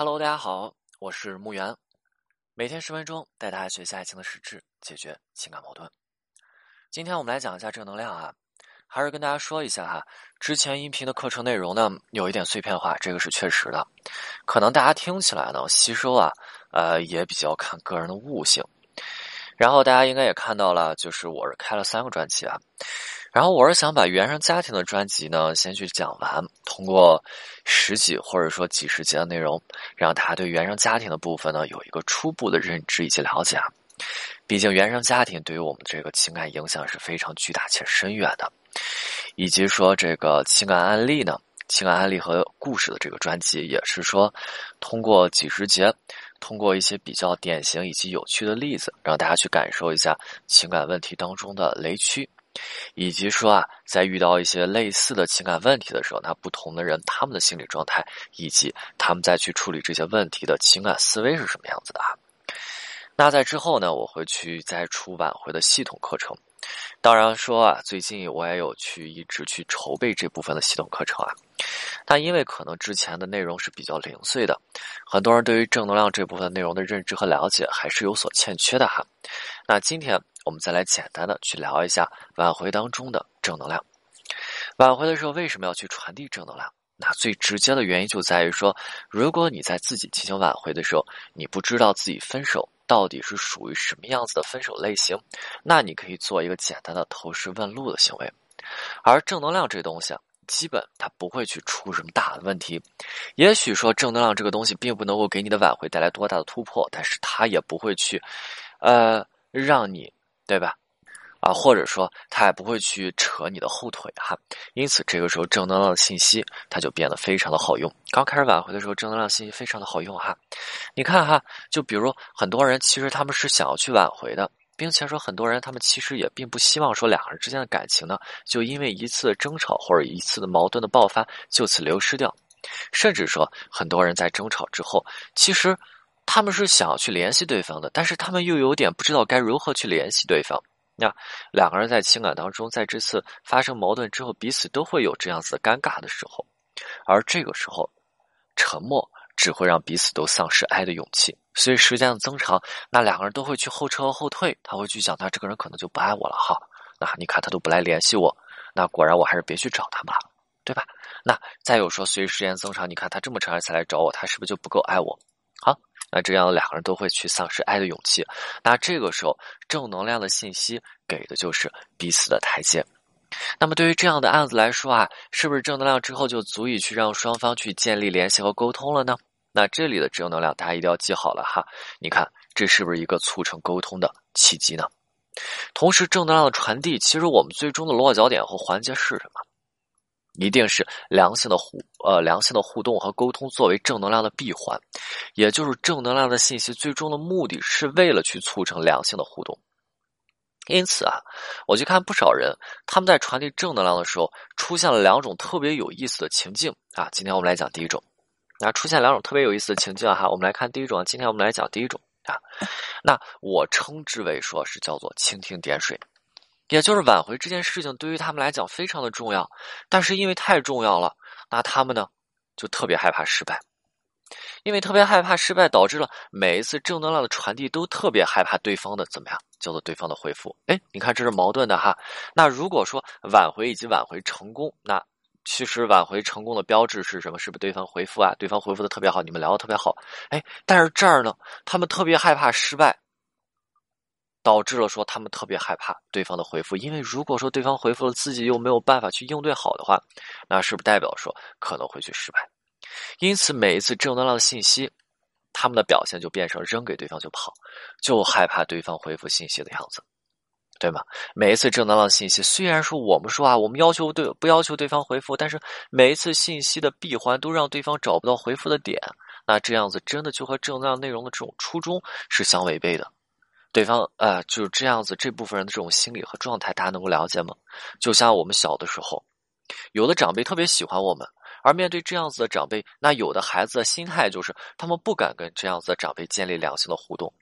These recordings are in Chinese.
Hello，大家好，我是木源，每天十分钟带大家学习爱情的实质，解决情感矛盾。今天我们来讲一下正能量啊，还是跟大家说一下哈，之前音频的课程内容呢有一点碎片化，这个是确实的，可能大家听起来呢吸收啊，呃也比较看个人的悟性。然后大家应该也看到了，就是我是开了三个专辑啊。然后我是想把原生家庭的专辑呢先去讲完，通过十几或者说几十节的内容，让大家对原生家庭的部分呢有一个初步的认知以及了解啊。毕竟原生家庭对于我们这个情感影响是非常巨大且深远的，以及说这个情感案例呢，情感案例和故事的这个专辑也是说通过几十节，通过一些比较典型以及有趣的例子，让大家去感受一下情感问题当中的雷区。以及说啊，在遇到一些类似的情感问题的时候，那不同的人他们的心理状态，以及他们再去处理这些问题的情感思维是什么样子的啊？那在之后呢，我会去再出挽回的系统课程。当然说啊，最近我也有去一直去筹备这部分的系统课程啊。但因为可能之前的内容是比较零碎的，很多人对于正能量这部分内容的认知和了解还是有所欠缺的哈。那今天。我们再来简单的去聊一下挽回当中的正能量。挽回的时候为什么要去传递正能量？那最直接的原因就在于说，如果你在自己进行挽回的时候，你不知道自己分手到底是属于什么样子的分手类型，那你可以做一个简单的投石问路的行为。而正能量这东西啊，基本它不会去出什么大的问题。也许说正能量这个东西并不能够给你的挽回带来多大的突破，但是它也不会去，呃，让你。对吧？啊，或者说他也不会去扯你的后腿哈。因此，这个时候正能量的信息它就变得非常的好用。刚开始挽回的时候，正能量信息非常的好用哈。你看哈，就比如很多人其实他们是想要去挽回的，并且说很多人他们其实也并不希望说两个人之间的感情呢，就因为一次争吵或者一次的矛盾的爆发就此流失掉。甚至说很多人在争吵之后，其实。他们是想要去联系对方的，但是他们又有点不知道该如何去联系对方。那两个人在情感当中，在这次发生矛盾之后，彼此都会有这样子尴尬的时候，而这个时候，沉默只会让彼此都丧失爱的勇气。所以时间的增长，那两个人都会去后撤后退，他会去想，那这个人可能就不爱我了哈。那你看他都不来联系我，那果然我还是别去找他吧，对吧？那再有说，随时间增长，你看他这么长时间才来找我，他是不是就不够爱我？好。那这样两个人都会去丧失爱的勇气，那这个时候正能量的信息给的就是彼此的台阶。那么对于这样的案子来说啊，是不是正能量之后就足以去让双方去建立联系和沟通了呢？那这里的正能量大家一定要记好了哈。你看这是不是一个促成沟通的契机呢？同时正能量的传递，其实我们最终的落脚点和环节是什么？一定是良性的互呃良性的互动和沟通作为正能量的闭环，也就是正能量的信息最终的目的是为了去促成良性的互动。因此啊，我去看不少人他们在传递正能量的时候，出现了两种特别有意思的情境啊。今天我们来讲第一种，那出现两种特别有意思的情境哈。我们来看第一种，今天我们来讲第一种啊。那我称之为说是叫做蜻蜓点水。也就是挽回这件事情对于他们来讲非常的重要，但是因为太重要了，那他们呢就特别害怕失败，因为特别害怕失败，导致了每一次正能量的传递都特别害怕对方的怎么样，叫做对方的回复。哎，你看这是矛盾的哈。那如果说挽回以及挽回成功，那其实挽回成功的标志是什么？是不是对方回复啊？对方回复的特别好，你们聊的特别好。哎，但是这儿呢，他们特别害怕失败。导致了说他们特别害怕对方的回复，因为如果说对方回复了自己又没有办法去应对好的话，那是不是代表说可能会去失败？因此每一次正能量的信息，他们的表现就变成扔给对方就跑，就害怕对方回复信息的样子，对吗？每一次正能量信息，虽然说我们说啊，我们要求对不要求对方回复，但是每一次信息的闭环都让对方找不到回复的点，那这样子真的就和正能量内容的这种初衷是相违背的。对方呃就是这样子，这部分人的这种心理和状态，大家能够了解吗？就像我们小的时候，有的长辈特别喜欢我们，而面对这样子的长辈，那有的孩子的心态就是他们不敢跟这样子的长辈建立良性的互动，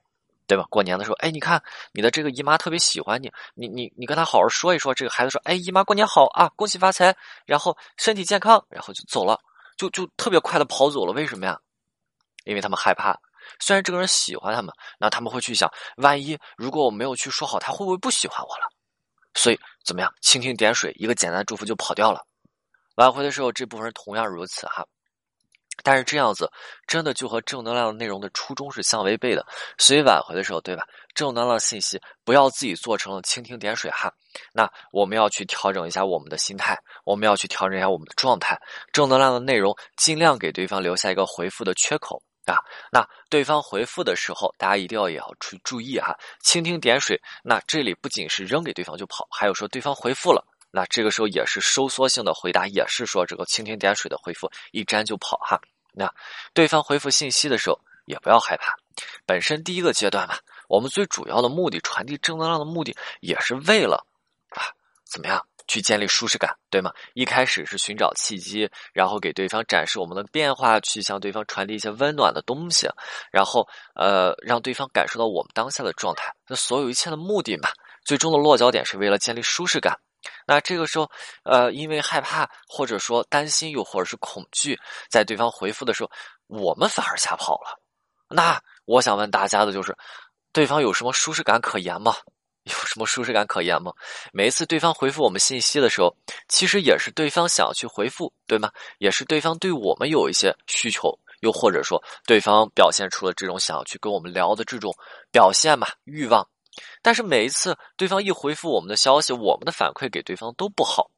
对吧？过年的时候，哎，你看你的这个姨妈特别喜欢你，你你你跟他好好说一说。这个孩子说，哎，姨妈过年好啊，恭喜发财，然后身体健康，然后就走了，就就特别快的跑走了。为什么呀？因为他们害怕。虽然这个人喜欢他们，那他们会去想，万一如果我没有去说好，他会不会不喜欢我了？所以怎么样？蜻蜓点水，一个简单的祝福就跑掉了。挽回的时候，这部分人同样如此哈。但是这样子真的就和正能量的内容的初衷是相违背的。所以挽回的时候，对吧？正能量信息不要自己做成了蜻蜓点水哈。那我们要去调整一下我们的心态，我们要去调整一下我们的状态。正能量的内容尽量给对方留下一个回复的缺口。啊，那对方回复的时候，大家一定要也要注注意哈。蜻蜓点水，那这里不仅是扔给对方就跑，还有说对方回复了，那这个时候也是收缩性的回答，也是说这个蜻蜓点水的回复，一粘就跑哈。那对方回复信息的时候，也不要害怕。本身第一个阶段嘛，我们最主要的目的，传递正能量的目的，也是为了啊，怎么样？去建立舒适感，对吗？一开始是寻找契机，然后给对方展示我们的变化，去向对方传递一些温暖的东西，然后呃，让对方感受到我们当下的状态。那所有一切的目的嘛，最终的落脚点是为了建立舒适感。那这个时候，呃，因为害怕或者说担心，又或者是恐惧，在对方回复的时候，我们反而吓跑了。那我想问大家的就是，对方有什么舒适感可言吗？有什么舒适感可言吗？每一次对方回复我们信息的时候，其实也是对方想要去回复，对吗？也是对方对我们有一些需求，又或者说对方表现出了这种想要去跟我们聊的这种表现嘛欲望。但是每一次对方一回复我们的消息，我们的反馈给对方都不好，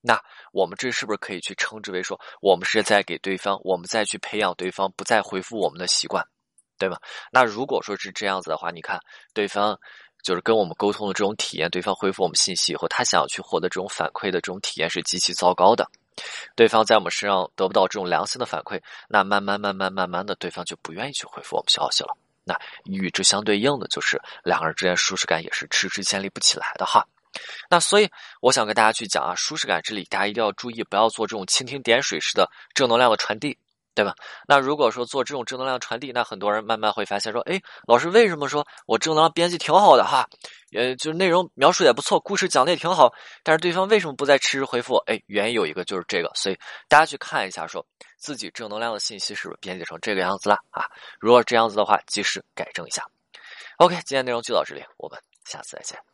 那我们这是不是可以去称之为说，我们是在给对方，我们再去培养对方不再回复我们的习惯，对吗？那如果说是这样子的话，你看对方。就是跟我们沟通的这种体验，对方回复我们信息以后，他想要去获得这种反馈的这种体验是极其糟糕的。对方在我们身上得不到这种良性的反馈，那慢慢慢慢慢慢的，对方就不愿意去回复我们消息了。那与之相对应的就是两个人之间舒适感也是迟迟建立不起来的哈。那所以我想跟大家去讲啊，舒适感这里大家一定要注意，不要做这种蜻蜓点水式的正能量的传递。对吧？那如果说做这种正能量传递，那很多人慢慢会发现说，哎，老师为什么说我正能量编辑挺好的哈？呃，就是内容描述也不错，故事讲的也挺好，但是对方为什么不再迟迟回复？哎，原因有一个就是这个，所以大家去看一下，说自己正能量的信息是不是编辑成这个样子了啊？如果这样子的话，及时改正一下。OK，今天内容就到这里，我们下次再见。